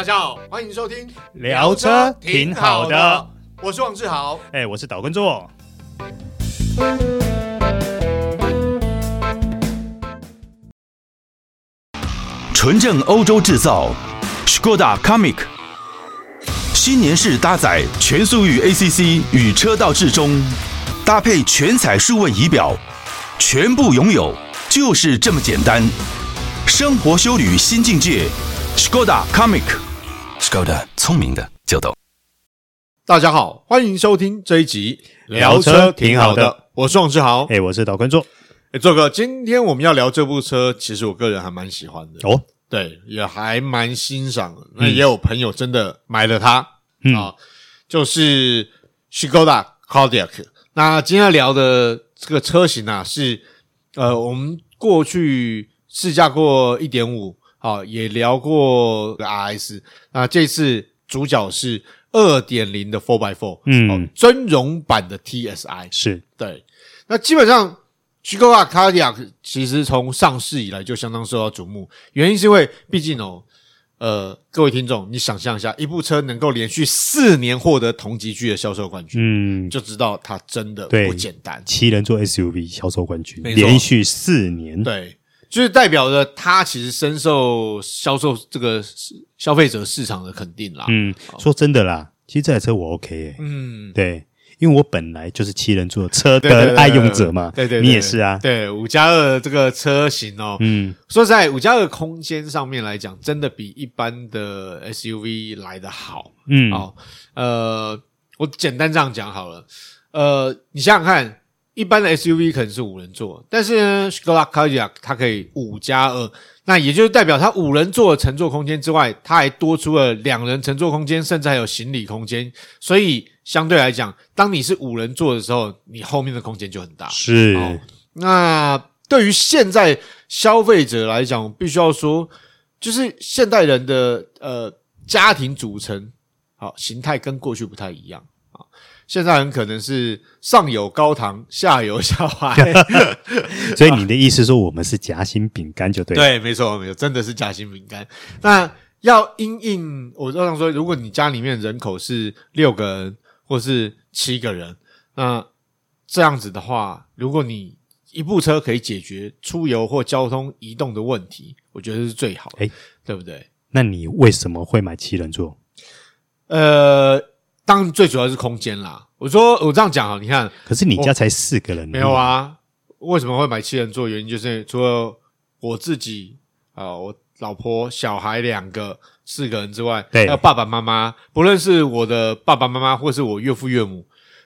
大家好，欢迎收听聊车挺好的，我是王志豪，哎，我是岛根座。纯正欧洲制造，Škoda Comic 新年式搭载全速域 ACC 与车道智中，搭配全彩数位仪表，全部拥有就是这么简单。生活修旅新境界，Škoda Kamiq，Škoda 聪明的就懂。大家好，欢迎收听这一集聊车挺好的，我是王志豪，哎，我是导观众。哎，做哥，今天我们要聊这部车，其实我个人还蛮喜欢的哦。对，也还蛮欣赏的。那也有朋友真的买了它、嗯、啊，就是 Škoda Kodiaq。那今天要聊的这个车型啊，是呃，我们过去试驾过一点五，啊，也聊过 RS。那这次主角是二点零的 Four by Four，嗯，尊荣版的 TSI 是对。那基本上。Škoda Kodiaq 其实从上市以来就相当受到瞩目，原因是因为毕竟哦，呃，各位听众，你想象一下，一部车能够连续四年获得同级距的销售冠军，嗯，就知道它真的不简单。七人座 SUV 销售冠军，连续四年，对，就是代表着它其实深受销售这个消费者市场的肯定啦。嗯，说真的啦，其实这台车我 OK 欸，嗯，对。因为我本来就是七人座车的爱用者嘛，对对，对，对，对，你也是啊，对五加二这个车型哦，嗯，说实在五加二空间上面来讲，真的比一般的 SUV 来的好，嗯，哦，呃，我简单这样讲好了，呃，你想想看，一般的 SUV 可能是五人座，但是呢，Skoda Kodiaq 它可以五加二。那也就是代表它五人座的乘坐空间之外，它还多出了两人乘坐空间，甚至还有行李空间。所以相对来讲，当你是五人座的时候，你后面的空间就很大。是。哦，那对于现在消费者来讲，必须要说，就是现代人的呃家庭组成，好形态跟过去不太一样。现在很可能是上有高堂，下有小孩，所以你的意思说我们是夹心饼干就对了。对，没错，没错，真的是夹心饼干。那要因应，我就想说，如果你家里面人口是六个人或是七个人，那这样子的话，如果你一部车可以解决出游或交通移动的问题，我觉得是最好的，诶对不对？那你为什么会买七人座？呃。当然最主要是空间啦。我说我这样讲啊，你看，可是你家才四个人，没有啊？为什么会买七人座？原因就是除了我自己啊、呃，我老婆、小孩两个，四个人之外，对，还有爸爸妈妈。不论是我的爸爸妈妈，或是我岳父岳母，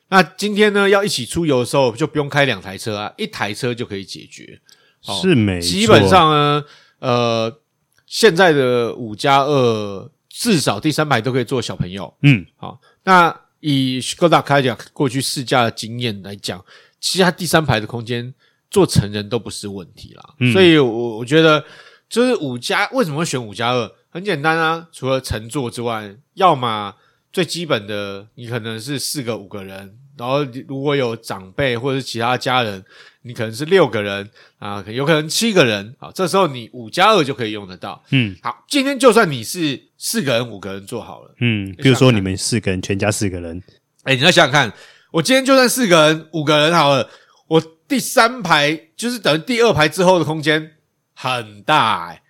那今天呢要一起出游的时候，就不用开两台车啊，一台车就可以解决。哦、是没。基本上呢，呃，现在的五加二，至少第三排都可以坐小朋友。嗯，好。那以 Škoda Kodiaq 过去试驾的经验来讲，其实它第三排的空间坐成人都不是问题啦。嗯、所以我我觉得，就是五加为什么会选五加二？很简单啊，除了乘坐之外，要么最基本的，你可能是四个五个人。然后如果有长辈或者是其他家人，你可能是六个人啊，有可能七个人啊，这时候你五加二就可以用得到。嗯，好，今天就算你是四个人、五个人做好了，嗯，比如说你们四个人，全家四个人，哎，你要想想看，我今天就算四个人、五个人好了，我第三排就是等于第二排之后的空间很大哎。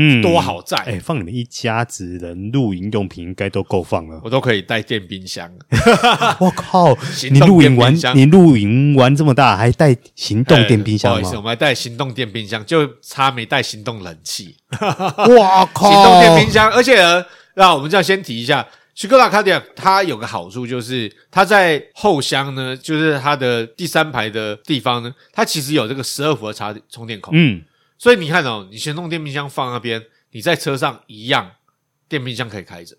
嗯，多好在哎、欸，放你们一家子人露营用品应该都够放了，我都可以带电冰箱。我靠，你露营玩，你露营玩这么大，还带行动电冰箱不好意思，我们还带行动电冰箱，就差没带行动冷气。哇靠，行动电冰箱，而且呢，那我们就要先提一下，Škoda Kodiaq 它有个好处就是它在后箱呢，就是它的第三排的地方呢，它其实有这个十二伏的插充电口。嗯。所以你看哦，你先弄电冰箱放那边，你在车上一样，电冰箱可以开着，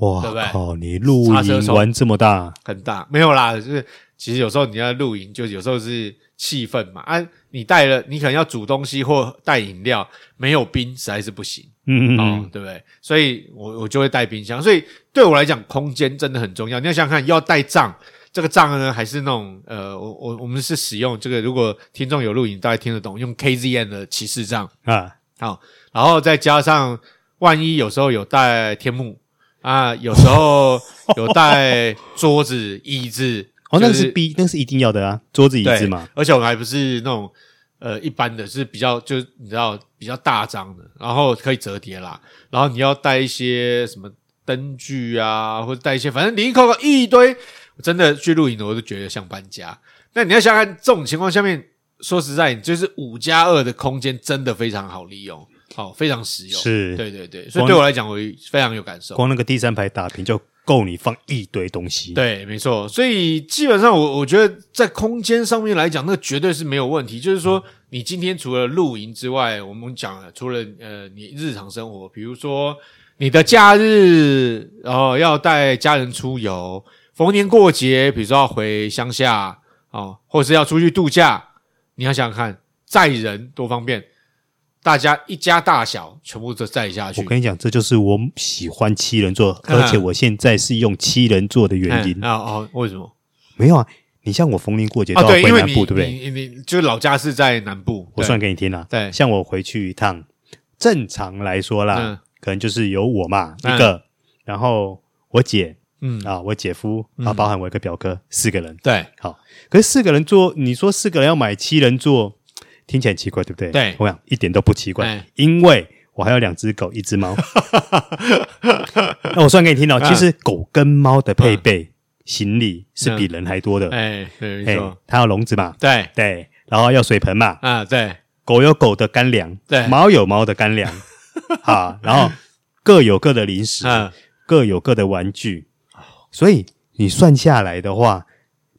哇，对不对？哦，你露营玩这么大，很大，没有啦，就是其实有时候你要露营，就有时候是气氛嘛。啊，你带了，你可能要煮东西或带饮料，没有冰实在是不行，嗯嗯，哦，对不对？所以我我就会带冰箱。所以对我来讲，空间真的很重要。你要想想看，要带帐。这个帐呢，还是那种呃，我我我们是使用这个，如果听众有录影，大家听得懂，用 KZN 的骑士帐啊，好，然后再加上万一有时候有带天幕啊，有时候 有带桌子、椅子，哦，那是必，那是一定要的啊，桌子、椅子嘛。而且我们还不是那种呃一般的，是比较就是你知道比较大张的，然后可以折叠啦。然后你要带一些什么灯具啊，或者带一些，反正零零扣扣一堆。真的去露营的，我都觉得像搬家。那你要想看这种情况下面，说实在，就是五加二的空间真的非常好利用。好，非常实用，是，对对对，所以对我来讲，我非常有感受。光那个第三排打平就够你放一堆东西。对，没错。所以基本上我，我我觉得在空间上面来讲，那绝对是没有问题。就是说，你今天除了露营之外，我们讲了，除了呃，你日常生活，比如说你的假日，然后要带家人出游，逢年过节，比如说要回乡下哦，或者是要出去度假，你要想想看，载人多方便。大家一家大小全部都载下去。我跟你讲，这就是我喜欢七人座，而且我现在是用七人座的原因 啊啊！为什么？没有啊，你像我逢年过节都要回南部，对不对？你你就是老家是在南部，我算给你听了。对，像我回去一趟，正常来说啦，可能就是有我嘛一个，然后我姐，嗯啊，我姐夫，啊包含我一个表哥，四个人。对，好。可是四个人坐，你说四个人要买七人座？听起来很奇怪，对不对？对，我想一点都不奇怪，欸、因为我还有两只狗，一只猫。那我算给你听哦，其实狗跟猫的配备、嗯、行李是比人还多的。哎、嗯，没错，它有笼子嘛？对对，然后要水盆嘛？啊，对，狗有狗的干粮，对，猫有猫的干粮，啊，然后各有各的零食，嗯、各有各的玩具，所以你算下来的话。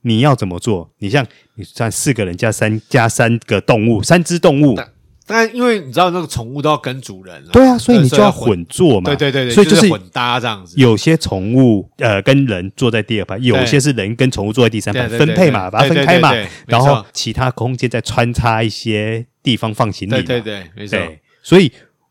你要怎么做？你像你算四个人加三加三个动物，三只动物。但，因为你知道那个宠物都要跟主人。对啊，所以你就要混坐嘛。对对对对，所以就是混搭这样子。有些宠物呃跟人坐在第二排，有些是人跟宠物坐在第三排，分配嘛，把它分开嘛。然后其他空间再穿插一些地方放行李。对对对，没错。所以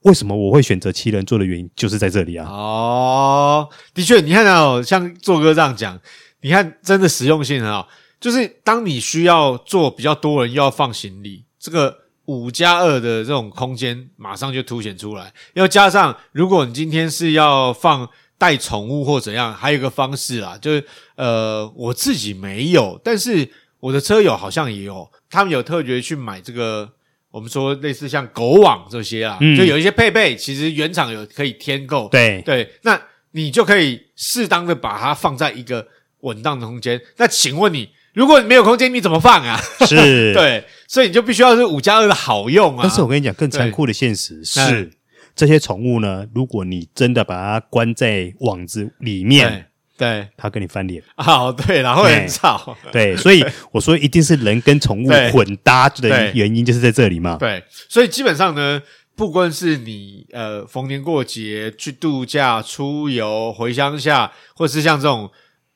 为什么我会选择七人座的原因，就是在这里啊。哦，的确，你看到像做哥这样讲。你看，真的实用性很好。就是当你需要坐比较多人，又要放行李，这个五加二的这种空间马上就凸显出来。要加上，如果你今天是要放带宠物或怎样，还有一个方式啦，就是呃，我自己没有，但是我的车友好像也有，他们有特别去买这个，我们说类似像狗网这些啊，嗯、就有一些配备，其实原厂有可以添购。对对，那你就可以适当的把它放在一个。稳当的空间，那请问你，如果你没有空间，你怎么放啊？是，对，所以你就必须要是五加二的好用啊。但是我跟你讲，更残酷的现实是，这些宠物呢，如果你真的把它关在网子里面，对，他跟你翻脸。哦，对，然后很吵。对，所以我说一定是人跟宠物混搭的原因就是在这里嘛。对，所以基本上呢，不管是你呃逢年过节去度假、出游、回乡下，或是像这种。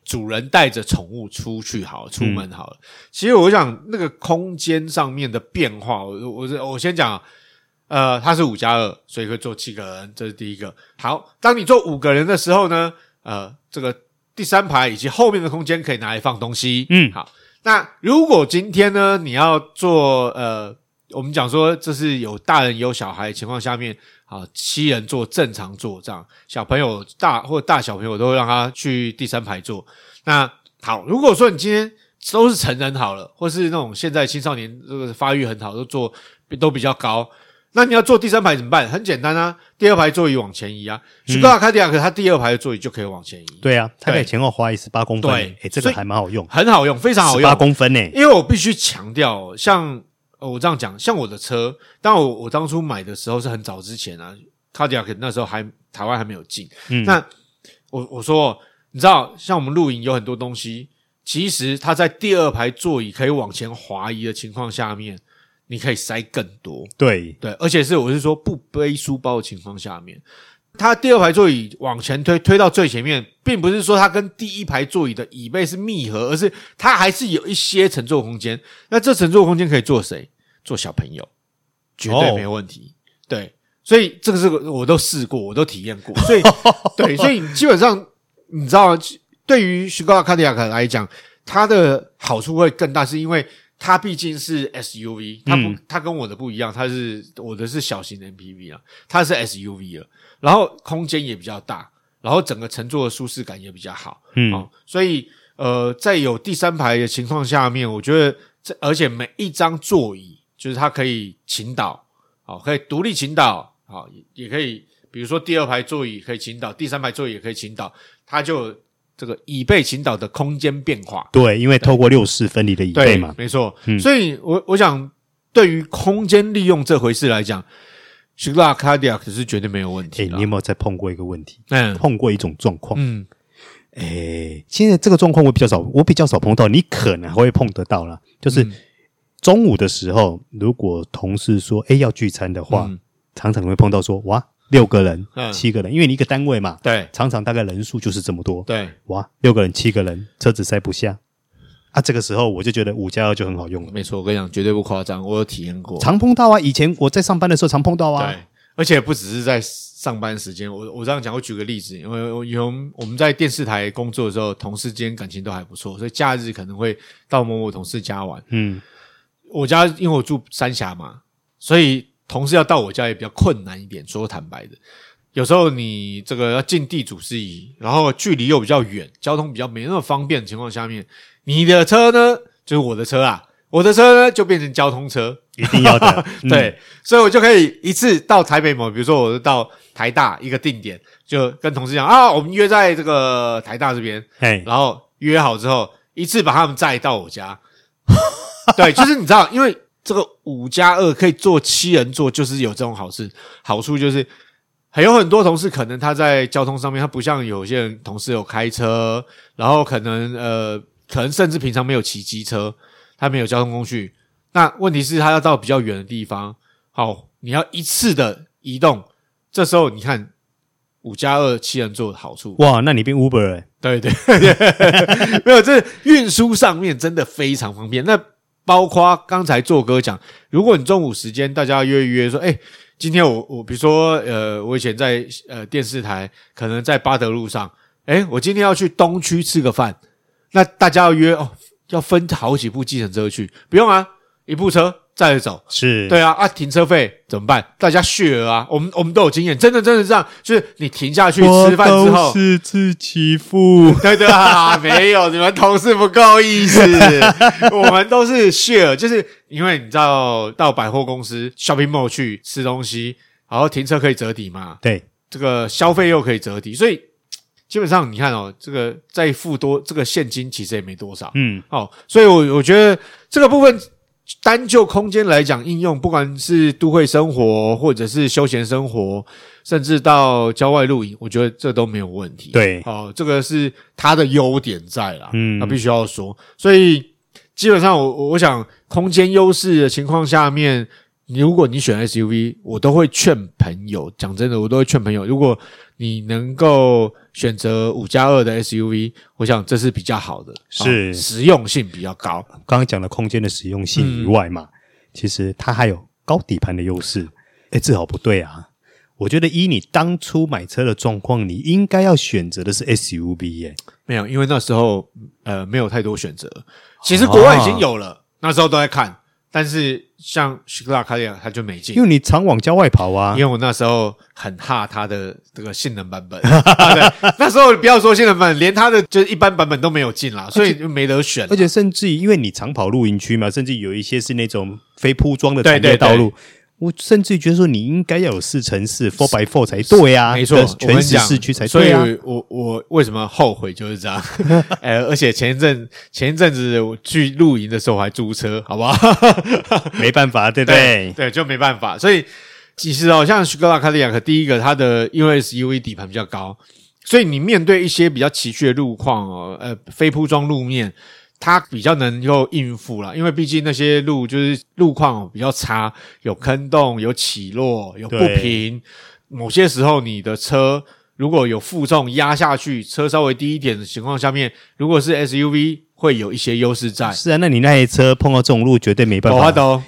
主人带着宠物出去好，出门好了。嗯、其实我想那个空间上面的变化，我我我先讲，呃，它是五加二，所以可以坐七个人，这是第一个。好，当你坐五个人的时候呢，呃，这个第三排以及后面的空间可以拿来放东西。嗯，好。那如果今天呢，你要做呃，我们讲说这是有大人有小孩的情况下面。好，七人坐正常坐这样，小朋友大或大小朋友都会让他去第三排坐。那好，如果说你今天都是成人好了，或是那种现在青少年这个发育很好，都坐都比较高，那你要坐第三排怎么办？很简单啊，第二排座椅往前移啊。雪佛兰卡迪亚克它第二排的座椅就可以往前移。对啊，它可以前后滑移十八公分。对，诶，这个还蛮好用，很好用，非常好用，十八公分呢。因为我必须强调，像。哦，我这样讲，像我的车，当我我当初买的时候是很早之前啊，卡迪亚克那时候还台湾还没有进。嗯，那我我说，你知道，像我们露营有很多东西，其实它在第二排座椅可以往前滑移的情况下面，你可以塞更多。对对，而且是我是说不背书包的情况下面。它第二排座椅往前推，推到最前面，并不是说它跟第一排座椅的椅背是密合，而是它还是有一些乘坐空间。那这乘坐空间可以坐谁？坐小朋友，绝对没问题。Oh. 对，所以这个是我都试过，我都体验过。所以，对，所以基本上你知道，对于 Skoda Kodiaq 来讲，它的好处会更大，是因为它毕竟是 SUV，它不，它跟我的不一样，它是我的是小型的 MPV 啊，它是 SUV 了，然后空间也比较大，然后整个乘坐的舒适感也比较好，嗯，哦、所以呃，在有第三排的情况下面，我觉得这而且每一张座椅就是它可以倾倒，好、哦，可以独立倾倒，好、也可以，比如说第二排座椅可以倾倒，第三排座椅也可以倾倒，它就。这个椅背倾倒的空间变化，对，因为透过六四分离的椅背嘛，没错。嗯、所以我，我我想，对于空间利用这回事来讲，Skoda Kodiaq 是绝对没有问题。诶，你有没有再碰过一个问题？嗯，碰过一种状况。嗯，诶，现在这个状况我比较少，我比较少碰到，你可能会碰得到啦。就是中午的时候，如果同事说，诶，要聚餐的话，嗯、常常会碰到说，哇。六个人、嗯、七个人，因为你一个单位嘛，对，常常大概人数就是这么多，对，哇，六个人、七个人，车子塞不下，啊，这个时候我就觉得五加二就很好用了。没错，我跟你讲，绝对不夸张，我有体验过，常碰到啊。以前我在上班的时候常碰到啊，对，而且不只是在上班时间，我我这样讲，我举个例子，因为我有我们在电视台工作的时候，同事间感情都还不错，所以假日可能会到某某同事家玩。嗯，我家因为我住三峡嘛，所以同事要到我家也比较困难一点，说坦白的。有时候你这个要尽地主之谊，然后距离又比较远，交通比较没那么方便的情况下面，你的车呢，就是我的车啊，我的车呢就变成交通车，一定要的，对，嗯、所以我就可以一次到台北某，比如说我是到台大一个定点，就跟同事讲啊，我们约在这个台大这边，嘿。然后约好之后，一次把他们载到我家，对，就是你知道，因为这个五加二可以坐七人座，就是有这种好事，好处就是。还有很多同事，可能他在交通上面，他不像有些人同事有开车，然后可能呃，可能甚至平常没有骑机车，他没有交通工具。那问题是，他要到比较远的地方，好，你要一次的移动，这时候你看五加二七人座的好处，哇，那你变 Uber 欸？对对对，没有，这运输上面真的非常方便。那包括刚才做哥讲，如果你中午时间大家约一约说，诶今天我我比如说呃，我以前在呃电视台，可能在巴德路上，诶，我今天要去东区吃个饭，那大家要约哦，要分好几部计程车去，不用啊，一部车。再走是对啊啊！停车费怎么办？大家 share 啊！我们我们都有经验，真的真的这样，就是你停下去吃饭之后是自己付，对对啊，没有你们同事不够意思，我们都是 share，就是因为你知道到百货公司 shopping mall 去吃东西，然后停车可以折抵嘛？对，这个消费又可以折抵，所以基本上你看哦，这个再付多这个现金其实也没多少，嗯，哦，所以我我觉得这个部分。单就空间来讲，应用不管是都会生活，或者是休闲生活，甚至到郊外露营，我觉得这都没有问题。对，哦，这个是它的优点在啦，嗯，那必须要说。所以基本上我，我我想空间优势的情况下面。如果你选 SUV，我都会劝朋友。讲真的，我都会劝朋友，如果你能够选择五加二的 SUV，我想这是比较好的，是、哦、实用性比较高。刚刚讲了空间的实用性以外嘛，嗯、其实它还有高底盘的优势。哎，这好不对啊！我觉得依你当初买车的状况，你应该要选择的是 SUV 耶。没有，因为那时候呃没有太多选择。其实国外已经有了，啊、那时候都在看。但是像 Skoda Kodiaq 它就没进，因为你常往郊外跑啊。因为我那时候很怕它的这个性能版本，那时候不要说性能版本，连它的就是一般版本都没有进啦，所以就没得选。而且甚至于，因为你常跑露营区嘛，甚至有一些是那种非铺装的产业道路。我甚至觉得说，你应该要有四乘四 four by four 才对啊，没错，全时市区才对啊。所以我我为什么后悔就是这样？呃，而且前一阵前一阵子我去露营的时候还租车，好不好？没办法，对不对？对，就没办法。所以其实哦，像 Skoda Kodiaq，第一个它的因为 SUV 底盘比较高，所以你面对一些比较崎岖的路况哦，呃，非铺装路面。它比较能够应付啦，因为毕竟那些路就是路况比较差，有坑洞、有起落、有不平。某些时候，你的车如果有负重压下去，车稍微低一点的情况下面，如果是 SUV，会有一些优势在。是啊，那你那台车碰到这种路绝对没办法。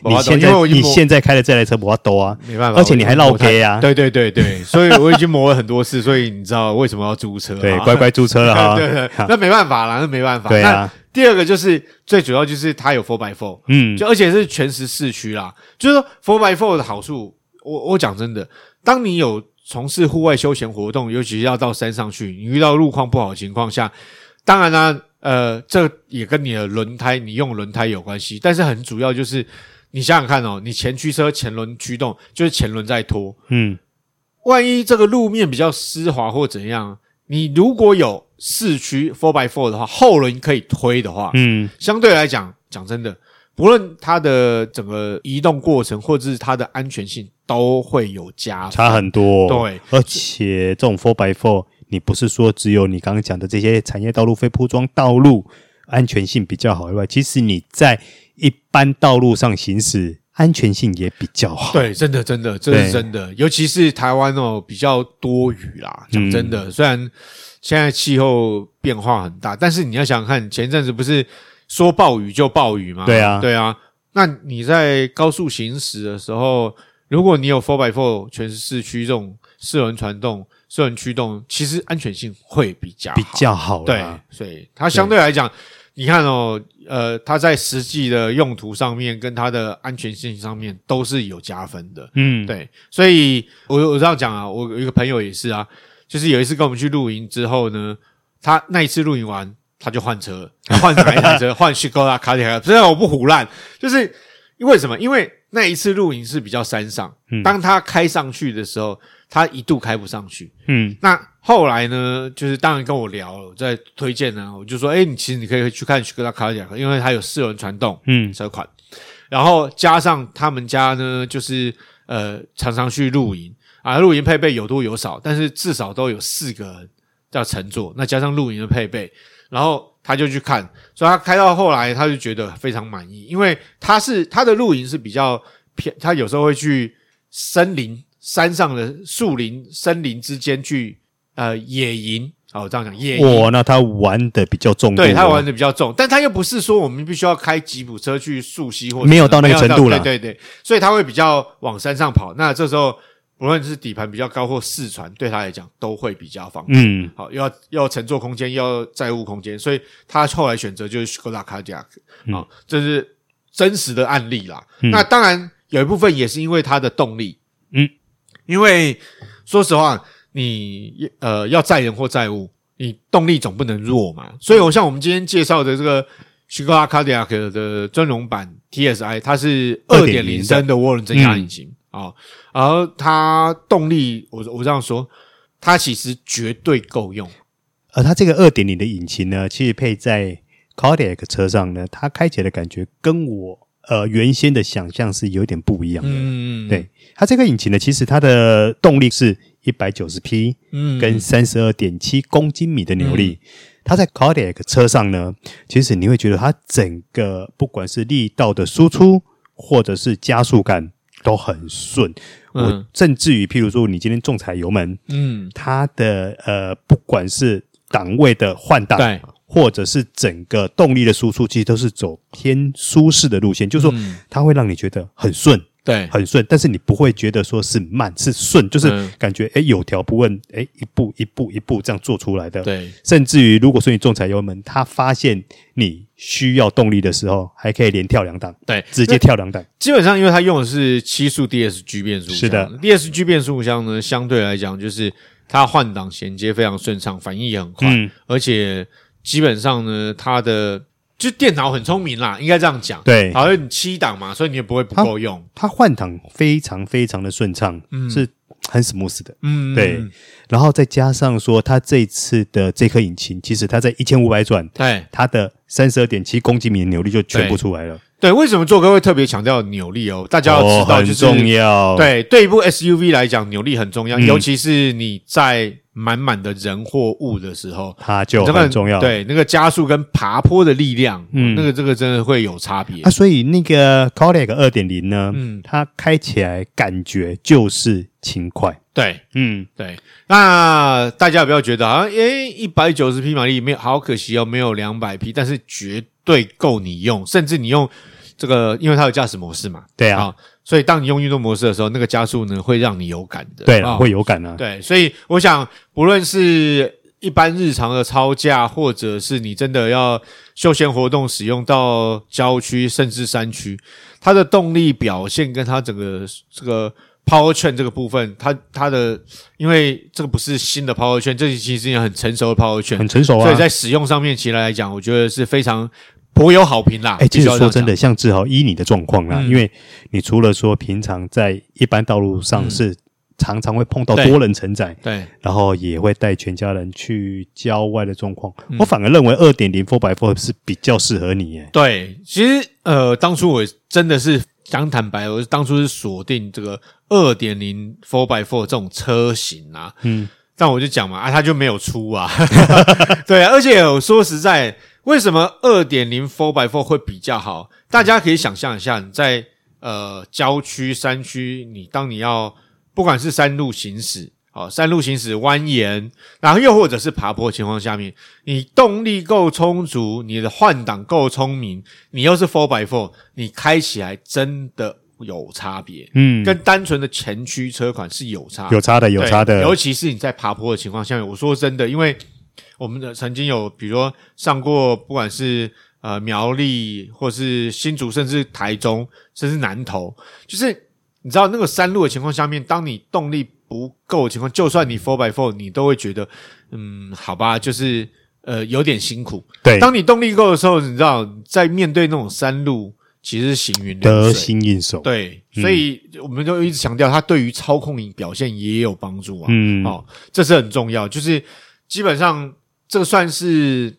你现在你现在开的这台车不要兜啊，没办法，而且你还绕街啊。对对对对，所以我已经磨了很多次，所以你知道为什么要租车？对，乖乖租车了哈。对对，那没办法啦，那没办法。对啊。第二个就是最主要就是它有 Four by Four，嗯，就而且是全时四驱啦。就是说 Four by Four 的好处，我我讲真的，当你有从事户外休闲活动，尤其是要到山上去，你遇到路况不好的情况下，当然呢，呃，这也跟你的轮胎，你用轮胎有关系。但是很主要就是你想想看哦，你前驱车前轮驱动就是前轮在拖，嗯，万一这个路面比较湿滑或怎样，你如果有四驱 four by four 的话，后轮可以推的话，嗯，相对来讲，讲真的，不论它的整个移动过程，或者是它的安全性，都会有加差很多。对，而且这种 four by four，你不是说只有你刚刚讲的这些产业道路、非铺装道路安全性比较好以外，其实你在一般道路上行驶，安全性也比较好。对，真的，真的，这是真的。尤其是台湾哦，比较多雨啦。讲真的，嗯、虽然。现在气候变化很大，但是你要想想看，前阵子不是说暴雨就暴雨吗？对啊，对啊。那你在高速行驶的时候，如果你有 four by four 全时四驱这种四轮传动、四轮驱动，其实安全性会比较比较好。对，所以它相对来讲，你看哦，呃，它在实际的用途上面跟它的安全性上面都是有加分的。嗯，对。所以我我这样讲啊，我有一个朋友也是啊。就是有一次跟我们去露营之后呢，他那一次露营完，他就换车，换哪一台车？换 Skoda Kodiaq。虽然我不胡烂，就是因为什么？因为那一次露营是比较山上，嗯，当他开上去的时候，他一度开不上去。嗯，那后来呢，就是当然跟我聊了，在推荐呢，我就说，哎，你其实你可以去看 Skoda Kodiaq，因为它有四轮传动，嗯，车款，然后加上他们家呢，就是呃，常常去露营。啊，露营配备有多有少，但是至少都有四个人要乘坐，那加上露营的配备，然后他就去看，所以他开到后来他就觉得非常满意，因为他是他的露营是比较偏，他有时候会去森林山上的树林森林之间去呃野营，哦这样讲野营。哇，那他玩的比较重，对他玩的比较重，但他又不是说我们必须要开吉普车去溯溪或没有到那个程度了，对对对，所以他会比较往山上跑，那这时候。无论是底盘比较高或四传，对他来讲都会比较方便。嗯，好，又要又要乘坐空间，又要载物空间，所以他后来选择就是 Skoda Kodiaq 啊，这是真实的案例啦。嗯、那当然有一部分也是因为它的动力。嗯，因为说实话，你呃要载人或载物，你动力总不能弱嘛。所以我像我们今天介绍的这个 Skoda Kodiaq 的尊荣版 TSI，它是二点零升的涡轮增压引擎。嗯啊、哦，而它动力，我我这样说，它其实绝对够用。而它这个二点零的引擎呢，其实配在 Kodiaq 车上呢，它开起来的感觉跟我呃原先的想象是有点不一样的。嗯，对，它这个引擎呢，其实它的动力是一百九十匹，嗯，跟三十二点七公斤米的扭力。嗯、它在 Kodiaq 车上呢，其实你会觉得它整个不管是力道的输出，或者是加速感。都很顺，我甚至于，譬如说，你今天重踩油门，嗯，它的呃，不管是档位的换挡，对，或者是整个动力的输出，其实都是走偏舒适的路线，就是说，它会让你觉得很顺。对，很顺，但是你不会觉得说是慢，是顺，就是感觉哎、嗯，有条不紊，哎，一步一步一步这样做出来的。对，甚至于如果说你重踩油门，他发现你需要动力的时候，还可以连跳两档，对，直接跳两档。基本上，因为它用的是七速 DSG 变速箱，是的，DSG 变速箱呢，相对来讲就是它换挡衔接非常顺畅，反应也很快，嗯、而且基本上呢，它的。就电脑很聪明啦，应该这样讲。对，好像你七档嘛，所以你也不会不够用。它换挡非常非常的顺畅，嗯，是很 smooth 的。嗯，对。然后再加上说，它这次的这颗引擎，其实它在一千五百转，对，它的三十二点七公斤米的扭力就全部出来了。对，为什么做哥会特别强调扭力哦？大家要知道，就是、哦、很重要。对，对一部 SUV 来讲，扭力很重要，嗯、尤其是你在满满的人或物的时候，它就很重要。对，那个加速跟爬坡的力量，嗯，那个这个真的会有差别。啊，所以那个 Colec 二点零呢，嗯，它开起来感觉就是轻快。对，嗯，对。那大家不要觉得啊，诶，一百九十匹马力没有，好可惜哦，没有两百匹，但是绝对够你用，甚至你用这个，因为它有驾驶模式嘛，对啊，所以当你用运动模式的时候，那个加速呢会让你有感的，对啊，会有感啊。对，所以我想，不论是一般日常的操驾，或者是你真的要休闲活动使用到郊区甚至山区，它的动力表现跟它整个这个。Powertrain 这个部分，它它的，因为这个不是新的 Powertrain，这其实也很成熟的 Powertrain，很成熟啊。所以在使用上面，其实来讲，我觉得是非常颇有好评啦。哎、欸，其实说真的，像志豪依你的状况啦，嗯、因为你除了说平常在一般道路上是常常会碰到多人承载，对，然后也会带全家人去郊外的状况，嗯、我反而认为二点零 Four by Four 是比较适合你耶。对，其实呃，当初我真的是。讲坦白，我当初是锁定这个二点零 Four by Four 这种车型啊，嗯，但我就讲嘛，啊，它就没有出啊，对啊，而且我说实在，为什么二点零 Four by Four 会比较好？大家可以想象一下，你在呃郊区、山区，你当你要不管是山路行驶。好，山路行驶蜿蜒，然后又或者是爬坡的情况下面，你动力够充足，你的换挡够聪明，你又是 four by four，你开起来真的有差别，嗯，跟单纯的前驱车款是有差，有差的，有差的，尤其是你在爬坡的情况下面，我说真的，因为我们的曾经有，比如说上过，不管是呃苗栗，或是新竹，甚至台中，甚至南投，就是你知道那个山路的情况下面，当你动力不够的情况，就算你 four by four，你都会觉得，嗯，好吧，就是呃有点辛苦。对，当你动力够的时候，你知道，在面对那种山路，其实是行云得心应手。对，所以我们就一直强调，它对于操控表现也有帮助啊。嗯，哦，这是很重要。就是基本上，这算是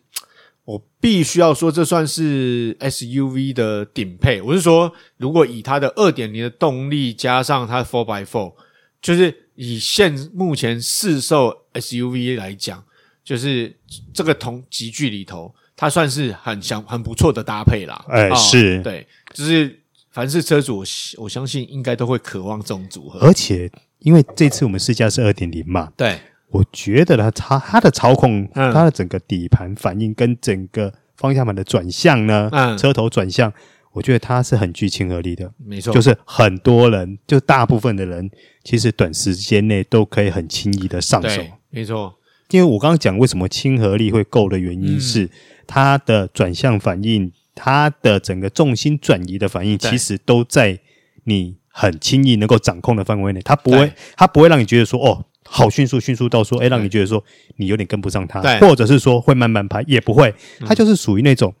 我必须要说，这算是 SUV 的顶配。我是说，如果以它的二点零的动力加上它的 four by four，就是。以现目前市售 SUV 来讲，就是这个同级距里头，它算是很相很不错的搭配啦。哎、欸，哦、是对，就是凡是车主，我我相信应该都会渴望这种组合。而且，因为这次我们试驾是二点零嘛，对，我觉得它它它的操控，嗯、它的整个底盘反应跟整个方向盘的转向呢，嗯，车头转向。我觉得它是很具亲和力的，没错，就是很多人，就大部分的人，其实短时间内都可以很轻易的上手，没错。因为我刚刚讲为什么亲和力会够的原因是，它的转向反应，它的整个重心转移的反应，其实都在你很轻易能够掌控的范围内，它不会，它不会让你觉得说，哦，好迅速，迅速到说，诶，让你觉得说你有点跟不上它，或者是说会慢慢拍，也不会，它就是属于那种。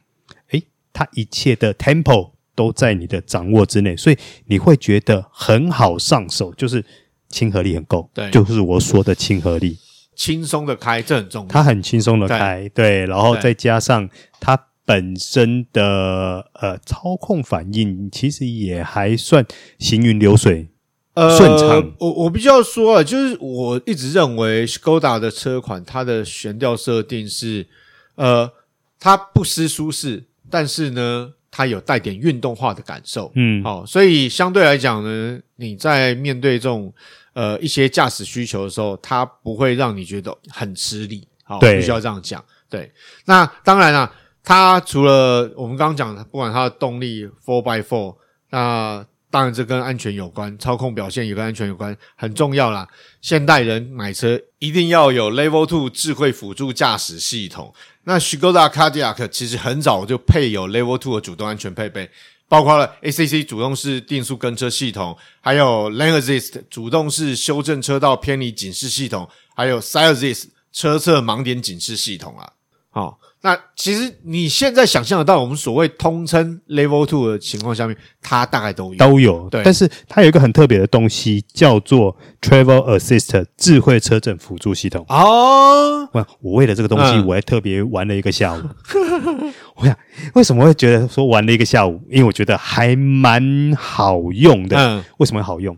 它一切的 tempo 都在你的掌握之内，所以你会觉得很好上手，就是亲和力很够，对，就是我说的亲和力，轻松的开，这很重要。它很轻松的开，对，对，然后再加上它本身的呃操控反应，其实也还算行云流水，呃，顺畅。我我必须要说啊，就是我一直认为 Skoda 的车款，它的悬吊设定是呃，它不失舒适。但是呢，它有带点运动化的感受，嗯，好、哦，所以相对来讲呢，你在面对这种呃一些驾驶需求的时候，它不会让你觉得很吃力，好、哦，必须要这样讲，对。那当然啦，它除了我们刚刚讲的，不管它的动力 four by four，那当然这跟安全有关，操控表现也跟安全有关，很重要啦。现代人买车一定要有 Level Two 智慧辅助驾驶系统。那 Skoda Cardiac 其实很早就配有 Level Two 的主动安全配备，包括了 ACC 主动式定速跟车系统，还有 Lane Assist 主动式修正车道偏离警示系统，还有 Side Assist 车侧盲点警示系统啊。好。那其实你现在想象得到，我们所谓通称 Level Two 的情况下面，它大概都有都有。对，但是它有一个很特别的东西，叫做 Travel Assist 智慧车阵辅助系统。哦，我我为了这个东西，我还特别玩了一个下午。嗯、我想为什么会觉得说玩了一个下午？因为我觉得还蛮好用的。嗯，为什么好用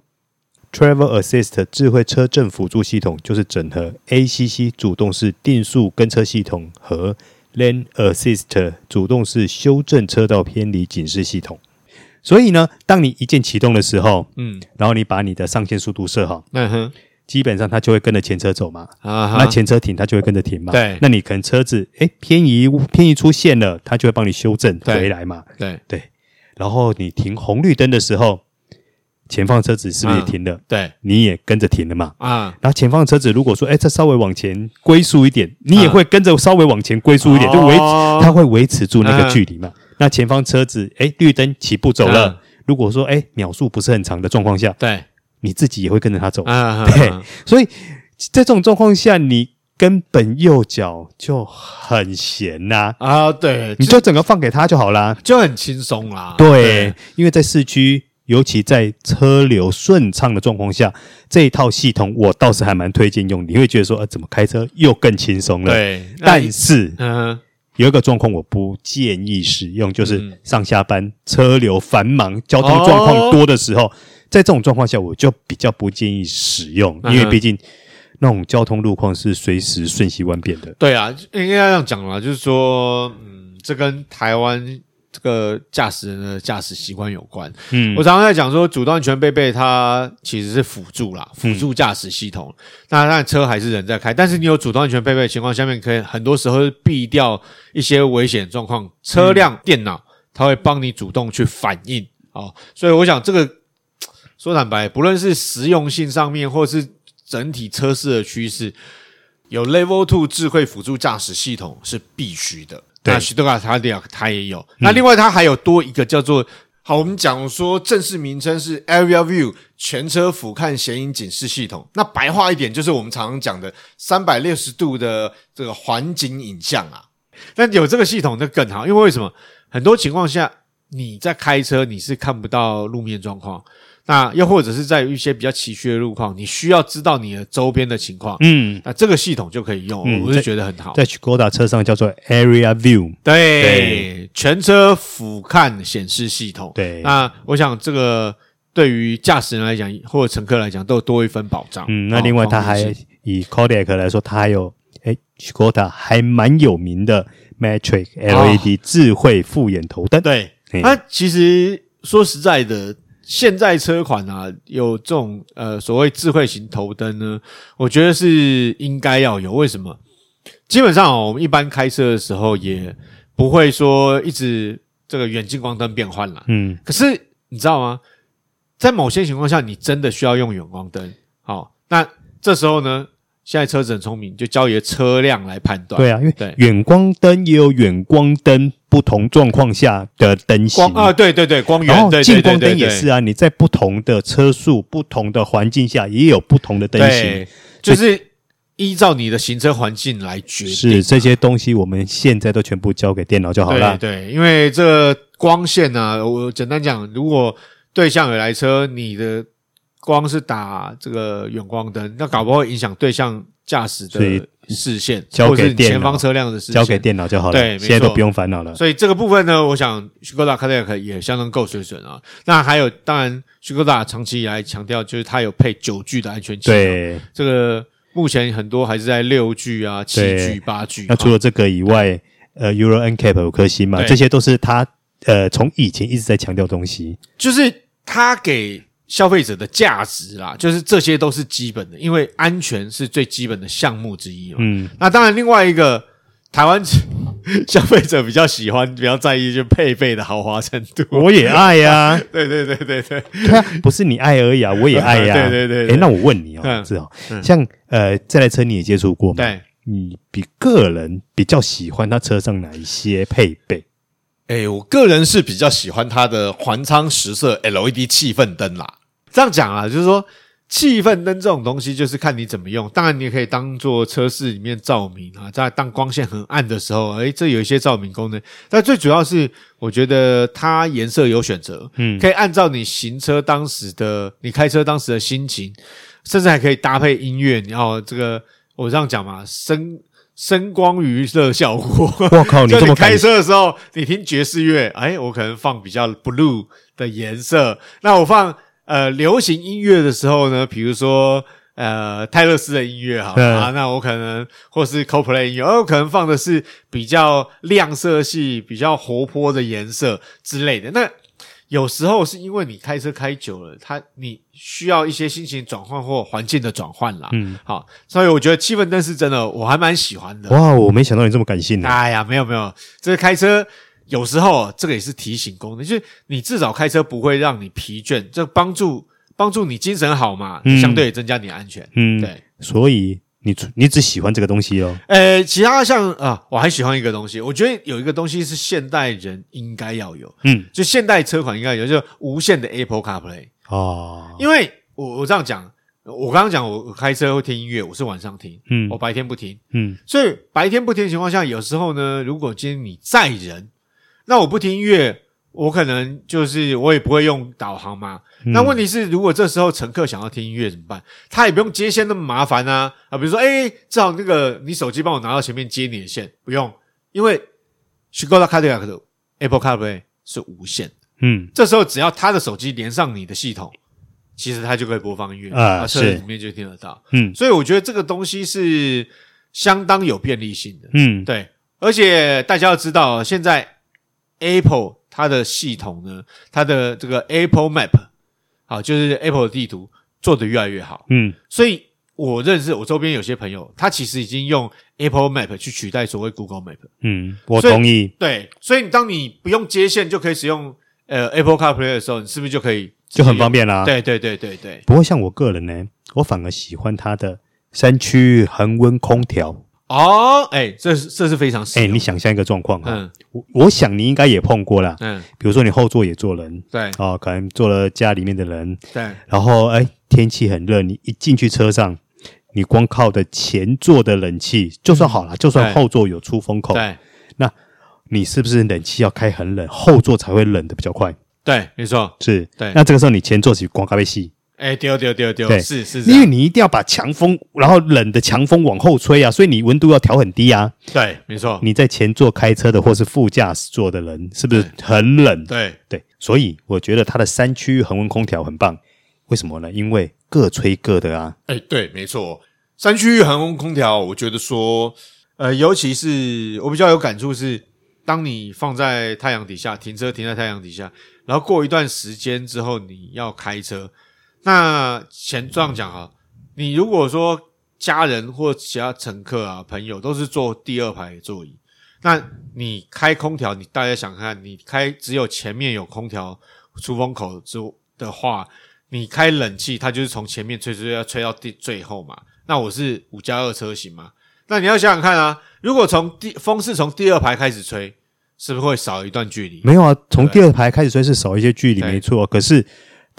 ？Travel Assist 智慧车阵辅助系统就是整合 ACC 主动式定速跟车系统和 Lane Assist 主动式修正车道偏离警示系统，所以呢，当你一键启动的时候，嗯，然后你把你的上限速度设好，嗯哼，基本上它就会跟着前车走嘛。啊，那前车停，它就会跟着停嘛。对，那你可能车子诶偏移偏移出现了，它就会帮你修正回来嘛。对对。然后你停红绿灯的时候，前方车子是不是也停了？对，你也跟着停了嘛。啊，然后前方车子如果说诶再稍微往前龟速一点，你也会跟着稍微往前龟速一点，就维它会维持住那个距离嘛。那前方车子诶绿灯起步走了，如果说诶秒数不是很长的状况下，对。你自己也会跟着他走，啊、对，啊、所以在这种状况下，你根本右脚就很闲呐啊，啊，对，你就整个放给他就好啦，就很轻松啦。对，对因为在市区，尤其在车流顺畅的状况下，这一套系统我倒是还蛮推荐用。你会觉得说，呃，怎么开车又更轻松了？对，但是，嗯，有一个状况我不建议使用，就是上下班车流繁忙、交通状况多的时候。哦在这种状况下，我就比较不建议使用，因为毕竟那种交通路况是随时瞬息万变的。对啊，应该这样讲啦，就是说，嗯，这跟台湾这个驾驶人的驾驶习惯有关。嗯，我常常在讲说，主动安全配备它其实是辅助啦，辅助驾驶系统。嗯、那当然车还是人在开，但是你有主动安全配备的情况下面，可以很多时候避掉一些危险状况。车辆、嗯、电脑它会帮你主动去反应哦，所以我想这个。说坦白，不论是实用性上面，或是整体车市的趋势，有 Level Two 智慧辅助驾驶系统是必须的。对那许多卡塔利亚它也有。嗯、那另外它还有多一个叫做，好，我们讲说正式名称是 Area View 全车俯瞰显影警示系统。那白话一点就是我们常常讲的三百六十度的这个环景影像啊。那有这个系统就更好，因为为什么？很多情况下你在开车你是看不到路面状况。那又或者是在一些比较崎岖的路况，你需要知道你的周边的情况，嗯，那这个系统就可以用，嗯、我是觉得很好。在 Skoda 车上叫做 Area View，对，对全车俯瞰显示系统。对，那我想这个对于驾驶人来讲或者乘客来讲都有多一份保障。嗯，那另外它还以 Kodiaq 来说，它还有诶 Škoda 还蛮有名的 Matrix LED 智慧复眼头灯。哦、对，它其实说实在的。现在车款啊，有这种呃所谓智慧型头灯呢，我觉得是应该要有。为什么？基本上我们一般开车的时候也不会说一直这个远近光灯变换了。嗯。可是你知道吗？在某些情况下，你真的需要用远光灯。好，那这时候呢？现在车子很聪明，就交由车辆来判断。对啊，因为远光灯也有远光灯不同状况下的灯型啊，对对对，光源。近光灯也是啊，你在不同的车速、不同的环境下，也有不同的灯型，就是依照你的行车环境来决定。是这些东西，我们现在都全部交给电脑就好了。对，对，因为这个光线呢、啊，我简单讲，如果对向有来车，你的。光是打这个远光灯，那搞不好会影响对象驾驶的视线，或者是前方车辆的视线，交给电脑就好了。对，现在都不用烦恼了。所以这个部分呢，我想 Škoda Kodiaq 也相当够水准啊。那还有，当然 Škoda 长期以来强调就是它有配九 G 的安全气囊。对，这个目前很多还是在六 G 啊、七 G、八 G。那除了这个以外，呃，Euro NCAP 五颗星嘛，这些都是它呃从以前一直在强调的东西，就是它给。消费者的价值啦，就是这些都是基本的，因为安全是最基本的项目之一嘛。嗯，那当然，另外一个台湾消费者比较喜欢、比较在意，就配备的豪华程度。我也爱呀、啊，对对对对对，不是你爱而已啊，我也爱呀、啊。对对对，哎，那我问你哦，是哦，像呃这台车你也接触过吗？对，你比个人比较喜欢它车上哪一些配备？诶，我个人是比较喜欢它的环舱十色 LED 气氛灯啦。这样讲啊，就是说气氛灯这种东西，就是看你怎么用。当然，你也可以当做车室里面照明啊，在当光线很暗的时候，诶，这有一些照明功能。但最主要是，我觉得它颜色有选择，嗯，可以按照你行车当时的、你开车当时的心情，甚至还可以搭配音乐。然后这个我这样讲嘛，声声光娱乐效果。我靠，你这么开车的时候，你听爵士乐，诶，我可能放比较 blue 的颜色，那我放。呃，流行音乐的时候呢，比如说呃泰勒斯的音乐哈啊，那我可能或是 Coldplay 音乐，哦，可能放的是比较亮色系、比较活泼的颜色之类的。那有时候是因为你开车开久了，它你需要一些心情转换或环境的转换啦。嗯，好，所以我觉得气氛灯是真的，我还蛮喜欢的。哇，我没想到你这么感性呢。哎呀，没有没有，这个开车有时候这个也是提醒功能，就是你至少开车不会让你疲倦，这帮助帮助你精神好嘛，嗯、相对也增加你的安全。嗯，对，所以。你你只喜欢这个东西哦？呃，其他像啊，我还喜欢一个东西，我觉得有一个东西是现代人应该要有，嗯，就现代车款应该有，就是无线的 Apple CarPlay 哦。因为我我这样讲，我刚刚讲我开车会听音乐，我是晚上听，嗯，我白天不听，嗯，所以白天不听的情况下，有时候呢，如果今天你载人，那我不听音乐。我可能就是我也不会用导航嘛。嗯、那问题是，如果这时候乘客想要听音乐怎么办？他也不用接线那么麻烦啊啊！比如说，哎，正好那个你手机帮我拿到前面接你的线，不用，因为 Skoda Kodiaq 的 Apple CarPlay 是无线。嗯，这时候只要他的手机连上你的系统，其实他就可以播放音乐啊，车里面就听得到。嗯，所以我觉得这个东西是相当有便利性的。嗯，对，而且大家要知道，现在 Apple 它的系统呢，它的这个 Apple Map，好，就是 Apple 的地图做得越来越好。嗯，所以我认识我周边有些朋友，他其实已经用 Apple Map 去取代所谓 Google Map。嗯，我同意。对，所以当你不用接线就可以使用呃 Apple CarPlay 的时候，你是不是就可以就很方便啦？对对对对对。不过像我个人呢，我反而喜欢它的山区恒温空调。哦，哎、欸，这是这是非常。哎、欸，你想象一个状况哈，嗯，我我想你应该也碰过啦，嗯，比如说你后座也坐人，对，哦，可能坐了家里面的人，对，然后哎，天气很热，你一进去车上，你光靠的前座的冷气就算好了，嗯、就算后座有出风口，对，那你是不是冷气要开很冷，后座才会冷的比较快？对，没错，是，对，那这个时候你前座是光咖啡细。哎，丢丢丢丢，对，是是，因为你一定要把强风，然后冷的强风往后吹啊，所以你温度要调很低啊。对，没错。你在前座开车的或是副驾驶座的人，是不是很冷？对对，所以我觉得它的三区恒温空调很棒。为什么呢？因为各吹各的啊。哎，对，没错。三区恒温空调，我觉得说，呃，尤其是我比较有感触是，当你放在太阳底下停车，停在太阳底下，然后过一段时间之后，你要开车。那前这样讲哈，你如果说家人或其他乘客啊、朋友都是坐第二排座椅，那你开空调，你大家想看，你开只有前面有空调出风口之的话，你开冷气，它就是从前面吹吹要吹到第最后嘛。那我是五加二车型嘛，那你要想想看啊，如果从第风是从第二排开始吹，是不是会少一段距离？没有啊，从第二排开始吹是少一些距离，没错，可是。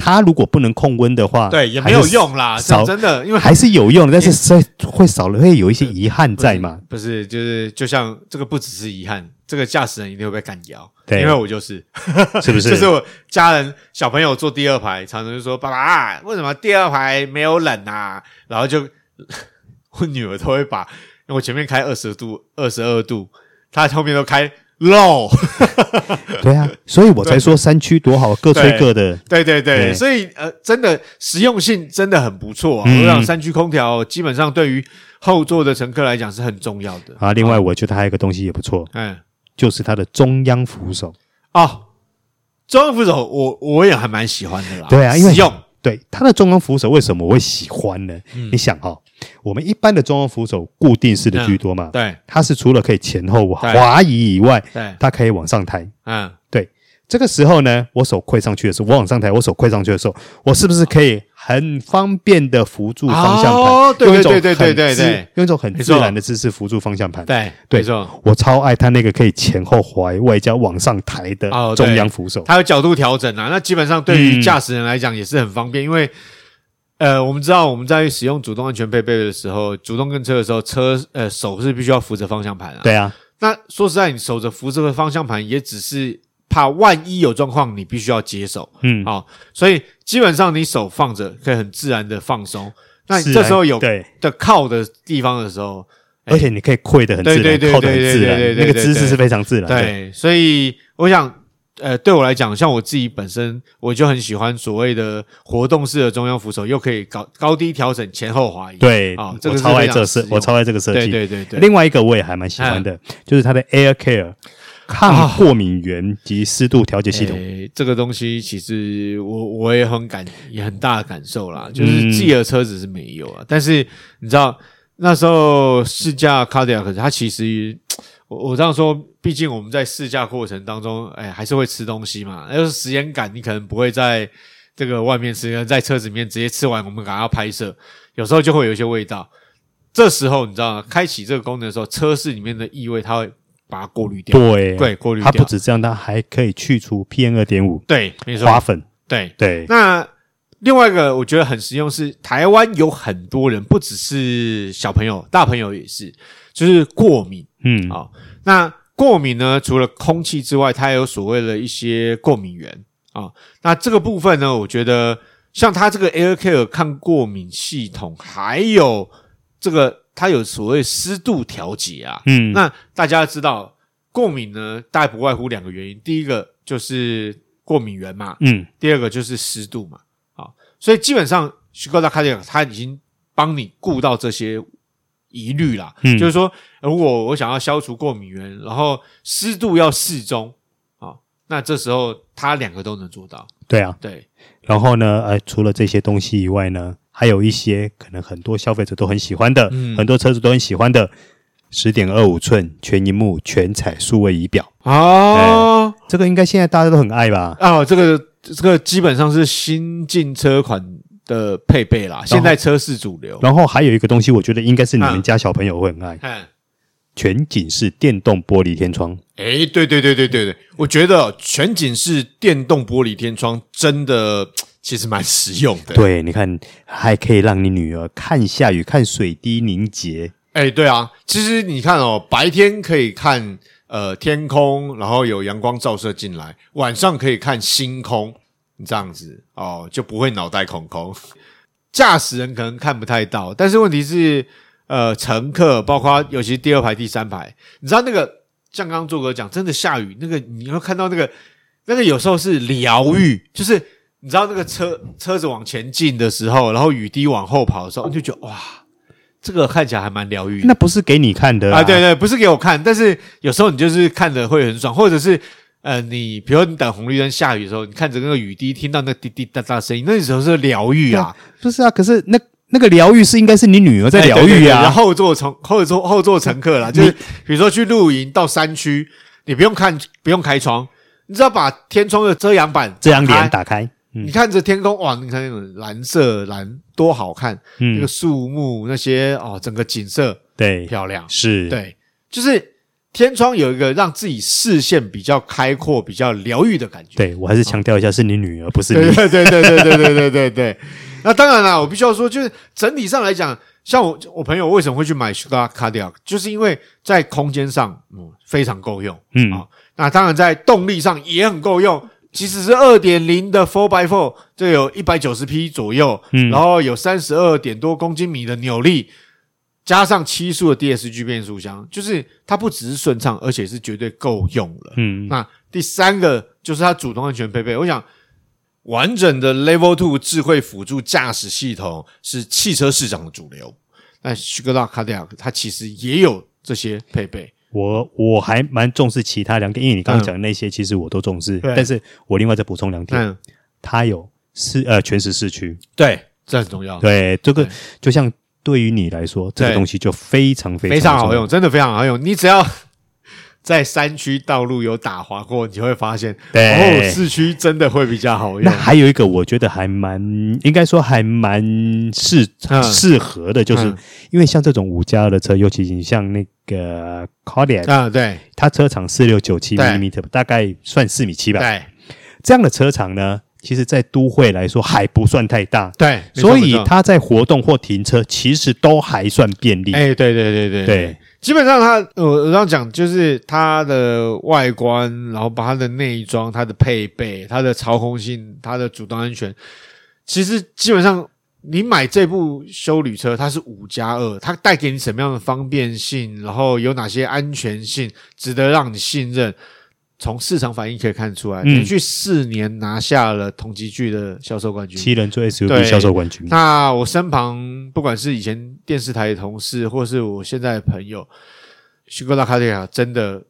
它如果不能控温的话，对，也没有用啦。少真的，因为还是有用的，但是所以会少了，会有一些遗憾在嘛。不是，就是就像这个，不只是遗憾，这个驾驶人一定会被干掉。对，因为我就是，是不是？就是我家人小朋友坐第二排，常常就说：“爸爸，为什么第二排没有冷啊？”然后就 我女儿都会把，因为我前面开二十度、二十二度，她后面都开。Low，对啊，所以我才说山区多好，各吹各的。对对对，对所以呃，真的实用性真的很不错啊。我想三区空调基本上对于后座的乘客来讲是很重要的啊。另外，我觉得还有一个东西也不错，嗯，就是它的中央扶手哦。中央扶手，我我也还蛮喜欢的啦。对啊，因为实用。对它的中央扶手，为什么我会喜欢呢？嗯、你想哈、哦，我们一般的中央扶手固定式的居多嘛，嗯、对，它是除了可以前后滑移以外，对，它可以往上抬，嗯，对。这个时候呢，我手跪上去的时候，我往上抬，我手跪上去的时候，我是不是可以很方便的扶住方向盘？哦，对对对对对对对，用一种很自然的姿势扶住方向盘。对对，我超爱它那个可以前后滑外加往上抬的中央扶手，它有角度调整啊。那基本上对于驾驶人来讲也是很方便，因为呃，我们知道我们在使用主动安全配备的时候，主动跟车的时候，车呃手是必须要扶着方向盘啊。对啊，那说实在，你手着扶这个方向盘也只是。怕万一有状况，你必须要接手，嗯，好，所以基本上你手放着可以很自然的放松。那这时候有的靠的地方的时候，而且你可以跪的很自然，靠得很自然，那个姿势是非常自然。对，所以我想，呃，对我来讲，像我自己本身，我就很喜欢所谓的活动式的中央扶手，又可以高高低调整，前后滑移。对，啊，这个超爱这设，我超爱这个设计。对对对对。另外一个我也还蛮喜欢的，就是它的 Air Care。抗过敏源及湿度调节系统。欸，这个东西其实我我也很感也很大的感受啦，就是自己的车子是没有啊，嗯、但是你知道那时候试驾 Kodiaq，它其实我我这样说，毕竟我们在试驾过程当中，哎，还是会吃东西嘛，要是时间赶，你可能不会在这个外面吃，在车子里面直接吃完，我们赶快要拍摄，有时候就会有一些味道。这时候你知道吗？开启这个功能的时候，车室里面的异味它会。把它过滤掉，对对，过滤掉。它不止这样，它还可以去除 PM 二点五，对，没错，花粉，对对。那另外一个我觉得很实用是，台湾有很多人，不只是小朋友，大朋友也是，就是过敏，嗯，好、哦。那过敏呢，除了空气之外，它还有所谓的一些过敏源啊、哦。那这个部分呢，我觉得像它这个 AirCare 抗过敏系统，还有这个。它有所谓湿度调节啊，嗯，那大家知道过敏呢，大概不外乎两个原因，第一个就是过敏源嘛，嗯，第二个就是湿度嘛，好，所以基本上 Skoda Kodiaq 它已经帮你顾到这些疑虑啦，嗯，就是说如果我想要消除过敏源，然后湿度要适中，啊，那这时候它两个都能做到，对啊，对，然后呢，呃，除了这些东西以外呢？还有一些可能很多消费者都很喜欢的，嗯、很多车主都很喜欢的，十点二五寸全荧幕全彩数位仪表。哦，这个应该现在大家都很爱吧？啊，这个这个基本上是新进车款的配备啦，现在车是主流。然后还有一个东西，我觉得应该是你们家小朋友会很爱，嗯、全景式电动玻璃天窗。诶，对对对对对对，我觉得全景式电动玻璃天窗真的。其实蛮实用的，对，你看还可以让你女儿看下雨，看水滴凝结。哎，对啊，其实你看哦，白天可以看呃天空，然后有阳光照射进来，晚上可以看星空，这样子哦就不会脑袋空空。驾驶人可能看不太到，但是问题是呃乘客，包括尤其第二排、第三排，你知道那个像刚刚做哥讲，真的下雨，那个你会看到那个那个有时候是疗愈，就是。你知道那个车车子往前进的时候，然后雨滴往后跑的时候，你就觉得哇，这个看起来还蛮疗愈。那不是给你看的啊？啊对对，不是给我看，但是有时候你就是看着会很爽，或者是呃，你比如你等红绿灯下雨的时候，你看着那个雨滴，听到那滴滴答答声音，那时候是疗愈啊。不是啊，可是那那个疗愈是应该是你女儿在疗愈啊。对对对，然后后座乘后座后座乘客啦，就是比如说去露营到山区，你不用看不用开窗，你只要把天窗的遮阳板遮阳帘打开。嗯、你看着天空，哇！你看那种蓝色蓝多好看，嗯，那个树木那些哦，整个景色对漂亮是，对，就是天窗有一个让自己视线比较开阔、比较疗愈的感觉。对，我还是强调一下，是你女儿，哦、不是你。对对对对对对对对对对。那当然啦，我必须要说，就是整体上来讲，像我我朋友为什么会去买 Kodiaq，就是因为在空间上嗯非常够用，嗯啊、哦，那当然在动力上也很够用。即使是二点零的 Four by Four，这有一百九十匹左右，嗯，然后有三十二点多公斤米的扭力，加上七速的 DSG 变速箱，就是它不只是顺畅，而且是绝对够用了。嗯，那第三个就是它主动安全配备，我想完整的 Level Two 智慧辅助驾驶系统是汽车市场的主流，但 Skoda Kodiaq 它其实也有这些配备。我我还蛮重视其他两点，因为你刚刚讲的那些，其实我都重视。嗯、但是我另外再补充两点，嗯、它有四呃全时四驱，对，这很重要。对，这个就像对于你来说，这个东西就非常非常非常好用，真的非常好用。你只要。在山区道路有打滑过，你就会发现，对哦，市区真的会比较好用。那还有一个，我觉得还蛮应该说还蛮适适合的，就是、嗯、因为像这种五加二的车，尤其你像那个 Kodiaq 啊，对，它车长四六九七 mm，大概算四米七吧。对，这样的车长呢，其实在都会来说还不算太大。对，所以它在活动或停车其实都还算便利。哎，对对对对对。对基本上它，它我我刚讲就是它的外观，然后把它的内装、它的配备、它的操控性、它的主动安全，其实基本上你买这部修旅车，它是五加二，它带给你什么样的方便性，然后有哪些安全性值得让你信任。从市场反应可以看出来，连续四年拿下了同级距的销售冠军，七人座 SUV 销售冠军。那我身旁不管是以前电视台的同事，或是我现在的朋友，Skoda Kodiaq 真的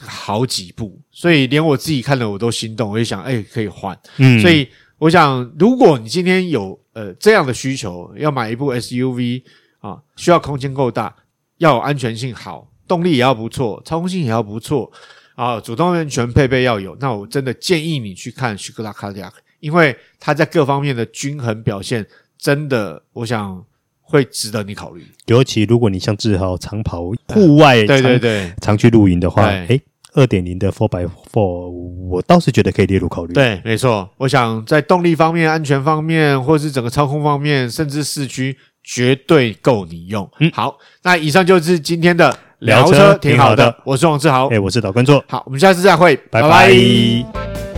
好几部，所以连我自己看了我都心动，我就想，哎，可以换。嗯，所以我想，如果你今天有呃这样的需求，要买一部 SUV 啊，需要空间够大，要有安全性好，动力也要不错，操控性也要不错啊，主动安全配备要有，那我真的建议你去看 Skoda Kodiaq，因为它在各方面的均衡表现，真的，我想。会值得你考虑，尤其如果你像志豪长跑户外，对对对，常去露营的话，哎，二点零的 Four by Four，我倒是觉得可以列入考虑。对，没错，我想在动力方面、安全方面，或是整个操控方面，甚至四驱，绝对够你用。嗯，好，那以上就是今天的聊车，挺好的。我是王志豪，诶，我是导观众。好，我们下次再会，拜拜。拜拜。